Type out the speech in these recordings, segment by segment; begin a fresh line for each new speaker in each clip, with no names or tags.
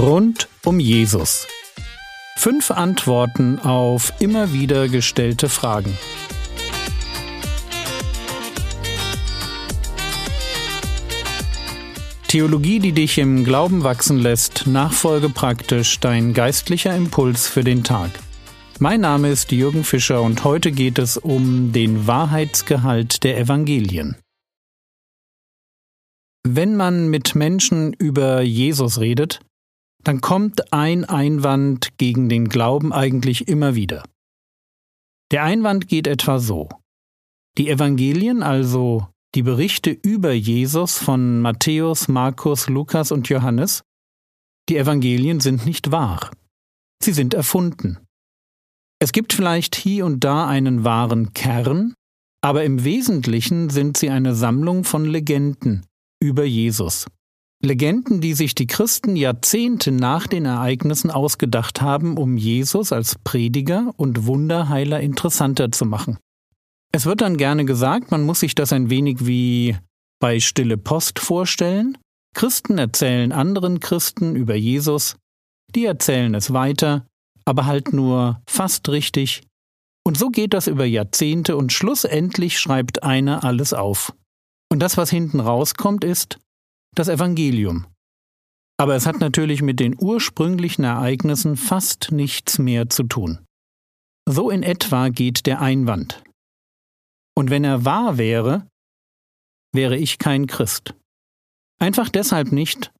Rund um Jesus. Fünf Antworten auf immer wieder gestellte Fragen. Theologie, die dich im Glauben wachsen lässt, nachfolge praktisch dein geistlicher Impuls für den Tag. Mein Name ist Jürgen Fischer und heute geht es um den Wahrheitsgehalt der Evangelien. Wenn man mit Menschen über Jesus redet, dann kommt ein Einwand gegen den Glauben eigentlich immer wieder. Der Einwand geht etwa so. Die Evangelien, also die Berichte über Jesus von Matthäus, Markus, Lukas und Johannes, die Evangelien sind nicht wahr. Sie sind erfunden. Es gibt vielleicht hier und da einen wahren Kern, aber im Wesentlichen sind sie eine Sammlung von Legenden über Jesus. Legenden, die sich die Christen Jahrzehnte nach den Ereignissen ausgedacht haben, um Jesus als Prediger und Wunderheiler interessanter zu machen. Es wird dann gerne gesagt, man muss sich das ein wenig wie bei Stille Post vorstellen. Christen erzählen anderen Christen über Jesus, die erzählen es weiter, aber halt nur fast richtig. Und so geht das über Jahrzehnte und schlussendlich schreibt einer alles auf. Und das, was hinten rauskommt, ist, das Evangelium. Aber es hat natürlich mit den ursprünglichen Ereignissen fast nichts mehr zu tun. So in etwa geht der Einwand. Und wenn er wahr wäre, wäre ich kein Christ. Einfach deshalb nicht,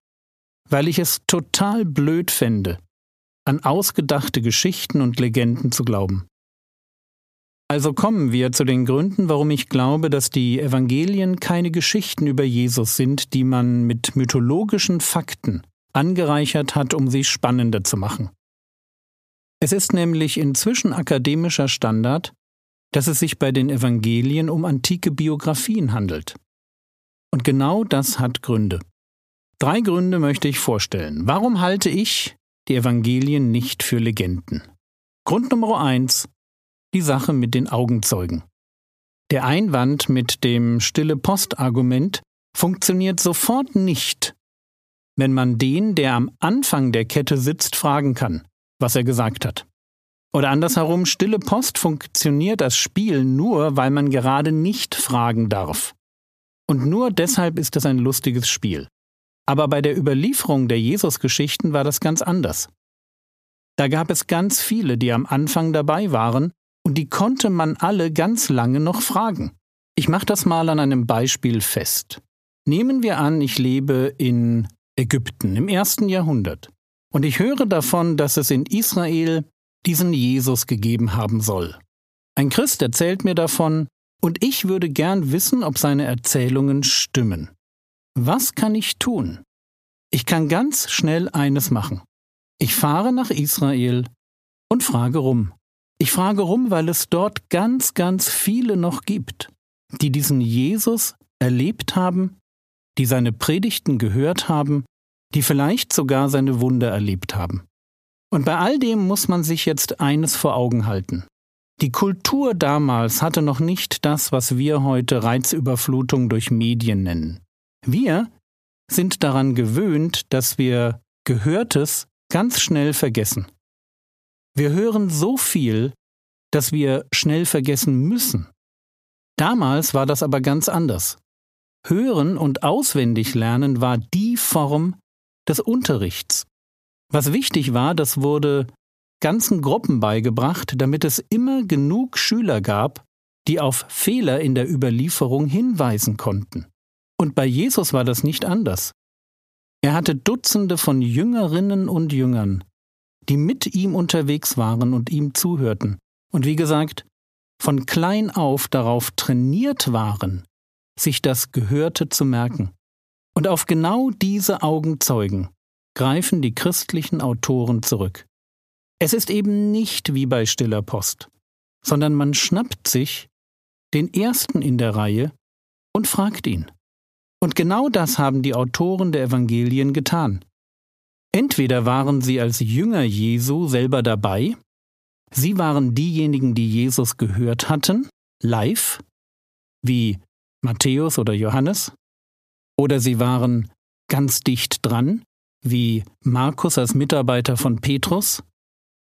weil ich es total blöd fände, an ausgedachte Geschichten und Legenden zu glauben. Also kommen wir zu den Gründen, warum ich glaube, dass die Evangelien keine Geschichten über Jesus sind, die man mit mythologischen Fakten angereichert hat, um sie spannender zu machen. Es ist nämlich inzwischen akademischer Standard, dass es sich bei den Evangelien um antike Biografien handelt. Und genau das hat Gründe. Drei Gründe möchte ich vorstellen. Warum halte ich die Evangelien nicht für Legenden? Grund Nummer eins die Sache mit den Augenzeugen. Der Einwand mit dem stille Post-Argument funktioniert sofort nicht, wenn man den, der am Anfang der Kette sitzt, fragen kann, was er gesagt hat. Oder andersherum, stille Post funktioniert als Spiel nur, weil man gerade nicht fragen darf. Und nur deshalb ist es ein lustiges Spiel. Aber bei der Überlieferung der Jesusgeschichten war das ganz anders. Da gab es ganz viele, die am Anfang dabei waren und die konnte man alle ganz lange noch fragen. Ich mache das mal an einem Beispiel fest. Nehmen wir an, ich lebe in Ägypten im ersten Jahrhundert und ich höre davon, dass es in Israel diesen Jesus gegeben haben soll. Ein Christ erzählt mir davon und ich würde gern wissen, ob seine Erzählungen stimmen. Was kann ich tun? Ich kann ganz schnell eines machen. Ich fahre nach Israel und frage rum. Ich frage rum, weil es dort ganz, ganz viele noch gibt, die diesen Jesus erlebt haben, die seine Predigten gehört haben, die vielleicht sogar seine Wunder erlebt haben. Und bei all dem muss man sich jetzt eines vor Augen halten. Die Kultur damals hatte noch nicht das, was wir heute Reizüberflutung durch Medien nennen. Wir sind daran gewöhnt, dass wir Gehörtes ganz schnell vergessen. Wir hören so viel, dass wir schnell vergessen müssen. Damals war das aber ganz anders. Hören und auswendig lernen war die Form des Unterrichts. Was wichtig war, das wurde ganzen Gruppen beigebracht, damit es immer genug Schüler gab, die auf Fehler in der Überlieferung hinweisen konnten. Und bei Jesus war das nicht anders. Er hatte Dutzende von Jüngerinnen und Jüngern, die mit ihm unterwegs waren und ihm zuhörten. Und wie gesagt, von klein auf darauf trainiert waren, sich das Gehörte zu merken. Und auf genau diese Augenzeugen greifen die christlichen Autoren zurück. Es ist eben nicht wie bei stiller Post, sondern man schnappt sich den ersten in der Reihe und fragt ihn. Und genau das haben die Autoren der Evangelien getan. Entweder waren sie als Jünger Jesu selber dabei, sie waren diejenigen, die Jesus gehört hatten, live, wie Matthäus oder Johannes, oder sie waren ganz dicht dran, wie Markus als Mitarbeiter von Petrus,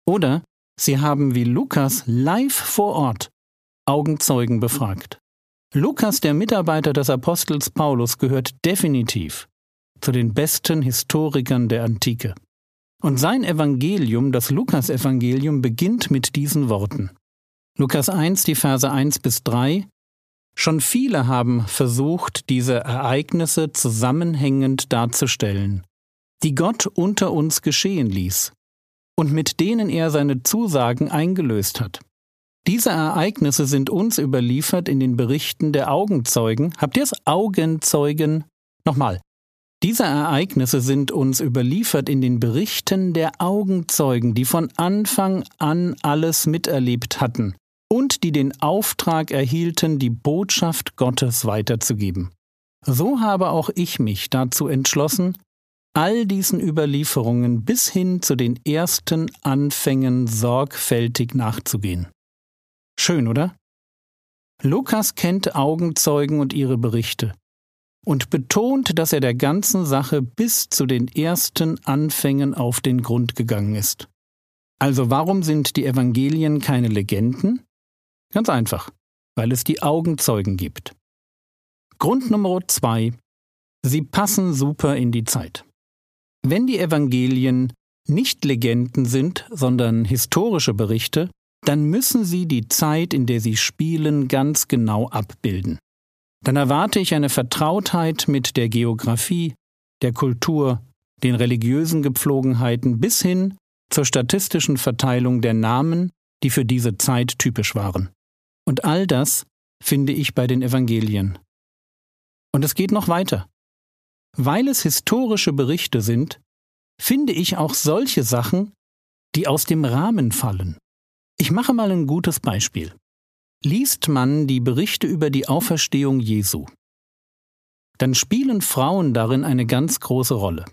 oder sie haben wie Lukas live vor Ort Augenzeugen befragt. Lukas, der Mitarbeiter des Apostels Paulus, gehört definitiv zu den besten Historikern der Antike. Und sein Evangelium, das Lukasevangelium, beginnt mit diesen Worten. Lukas 1, die Verse 1 bis 3. Schon viele haben versucht, diese Ereignisse zusammenhängend darzustellen, die Gott unter uns geschehen ließ und mit denen er seine Zusagen eingelöst hat. Diese Ereignisse sind uns überliefert in den Berichten der Augenzeugen. Habt ihr es Augenzeugen? Nochmal. Diese Ereignisse sind uns überliefert in den Berichten der Augenzeugen, die von Anfang an alles miterlebt hatten und die den Auftrag erhielten, die Botschaft Gottes weiterzugeben. So habe auch ich mich dazu entschlossen, all diesen Überlieferungen bis hin zu den ersten Anfängen sorgfältig nachzugehen. Schön, oder? Lukas kennt Augenzeugen und ihre Berichte und betont, dass er der ganzen Sache bis zu den ersten Anfängen auf den Grund gegangen ist. Also warum sind die Evangelien keine Legenden? Ganz einfach, weil es die Augenzeugen gibt. Grund Nummer zwei. Sie passen super in die Zeit. Wenn die Evangelien nicht Legenden sind, sondern historische Berichte, dann müssen sie die Zeit, in der sie spielen, ganz genau abbilden. Dann erwarte ich eine Vertrautheit mit der Geographie, der Kultur, den religiösen Gepflogenheiten bis hin zur statistischen Verteilung der Namen, die für diese Zeit typisch waren. Und all das finde ich bei den Evangelien. Und es geht noch weiter. Weil es historische Berichte sind, finde ich auch solche Sachen, die aus dem Rahmen fallen. Ich mache mal ein gutes Beispiel. Liest man die Berichte über die Auferstehung Jesu, dann spielen Frauen darin eine ganz große Rolle.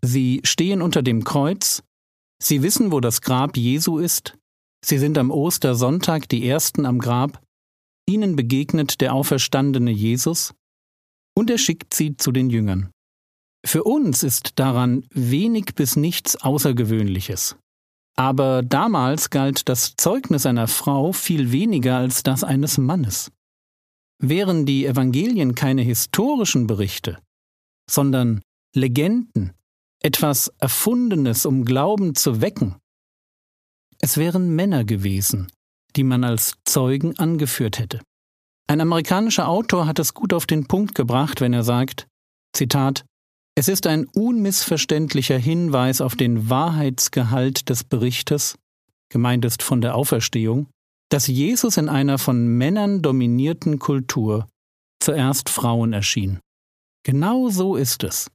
Sie stehen unter dem Kreuz, sie wissen, wo das Grab Jesu ist, sie sind am Ostersonntag die Ersten am Grab, ihnen begegnet der auferstandene Jesus, und er schickt sie zu den Jüngern. Für uns ist daran wenig bis nichts Außergewöhnliches. Aber damals galt das Zeugnis einer Frau viel weniger als das eines Mannes. Wären die Evangelien keine historischen Berichte, sondern Legenden, etwas Erfundenes, um Glauben zu wecken, es wären Männer gewesen, die man als Zeugen angeführt hätte. Ein amerikanischer Autor hat es gut auf den Punkt gebracht, wenn er sagt, Zitat, es ist ein unmissverständlicher Hinweis auf den Wahrheitsgehalt des Berichtes, gemeint ist von der Auferstehung, dass Jesus in einer von Männern dominierten Kultur zuerst Frauen erschien. Genau so ist es.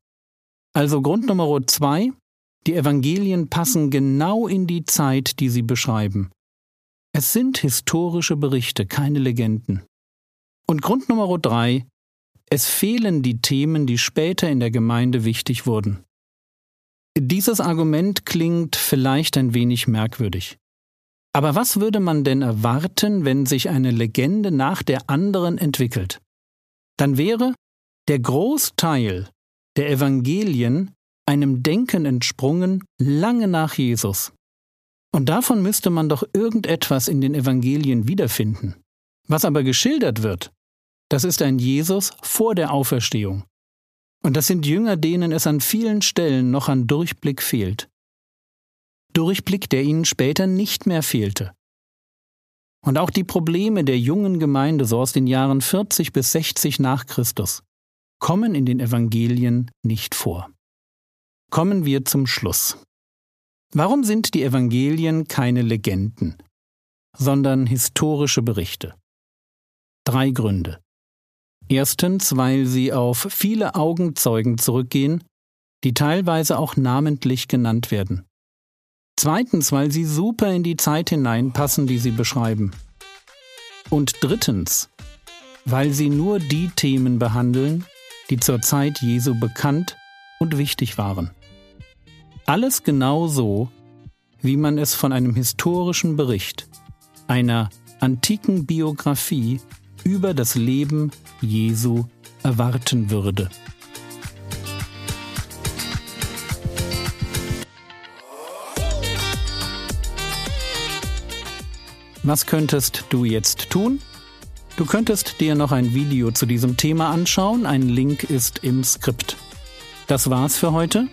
Also Grund Nummer zwei, die Evangelien passen genau in die Zeit, die sie beschreiben. Es sind historische Berichte, keine Legenden. Und Grund Nummer drei, es fehlen die Themen, die später in der Gemeinde wichtig wurden. Dieses Argument klingt vielleicht ein wenig merkwürdig. Aber was würde man denn erwarten, wenn sich eine Legende nach der anderen entwickelt? Dann wäre der Großteil der Evangelien einem Denken entsprungen lange nach Jesus. Und davon müsste man doch irgendetwas in den Evangelien wiederfinden. Was aber geschildert wird, das ist ein Jesus vor der Auferstehung. Und das sind Jünger, denen es an vielen Stellen noch an Durchblick fehlt. Durchblick, der ihnen später nicht mehr fehlte. Und auch die Probleme der jungen Gemeinde so aus den Jahren 40 bis 60 nach Christus kommen in den Evangelien nicht vor. Kommen wir zum Schluss. Warum sind die Evangelien keine Legenden, sondern historische Berichte? Drei Gründe. Erstens, weil sie auf viele Augenzeugen zurückgehen, die teilweise auch namentlich genannt werden. Zweitens, weil sie super in die Zeit hineinpassen, die sie beschreiben. Und drittens, weil sie nur die Themen behandeln, die zur Zeit Jesu bekannt und wichtig waren. Alles genau so, wie man es von einem historischen Bericht, einer antiken Biografie über das Leben Jesu erwarten würde. Was könntest du jetzt tun? Du könntest dir noch ein Video zu diesem Thema anschauen, ein Link ist im Skript. Das war's für heute.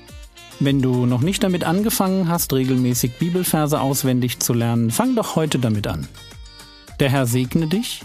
Wenn du noch nicht damit angefangen hast, regelmäßig Bibelverse auswendig zu lernen, fang doch heute damit an. Der Herr segne dich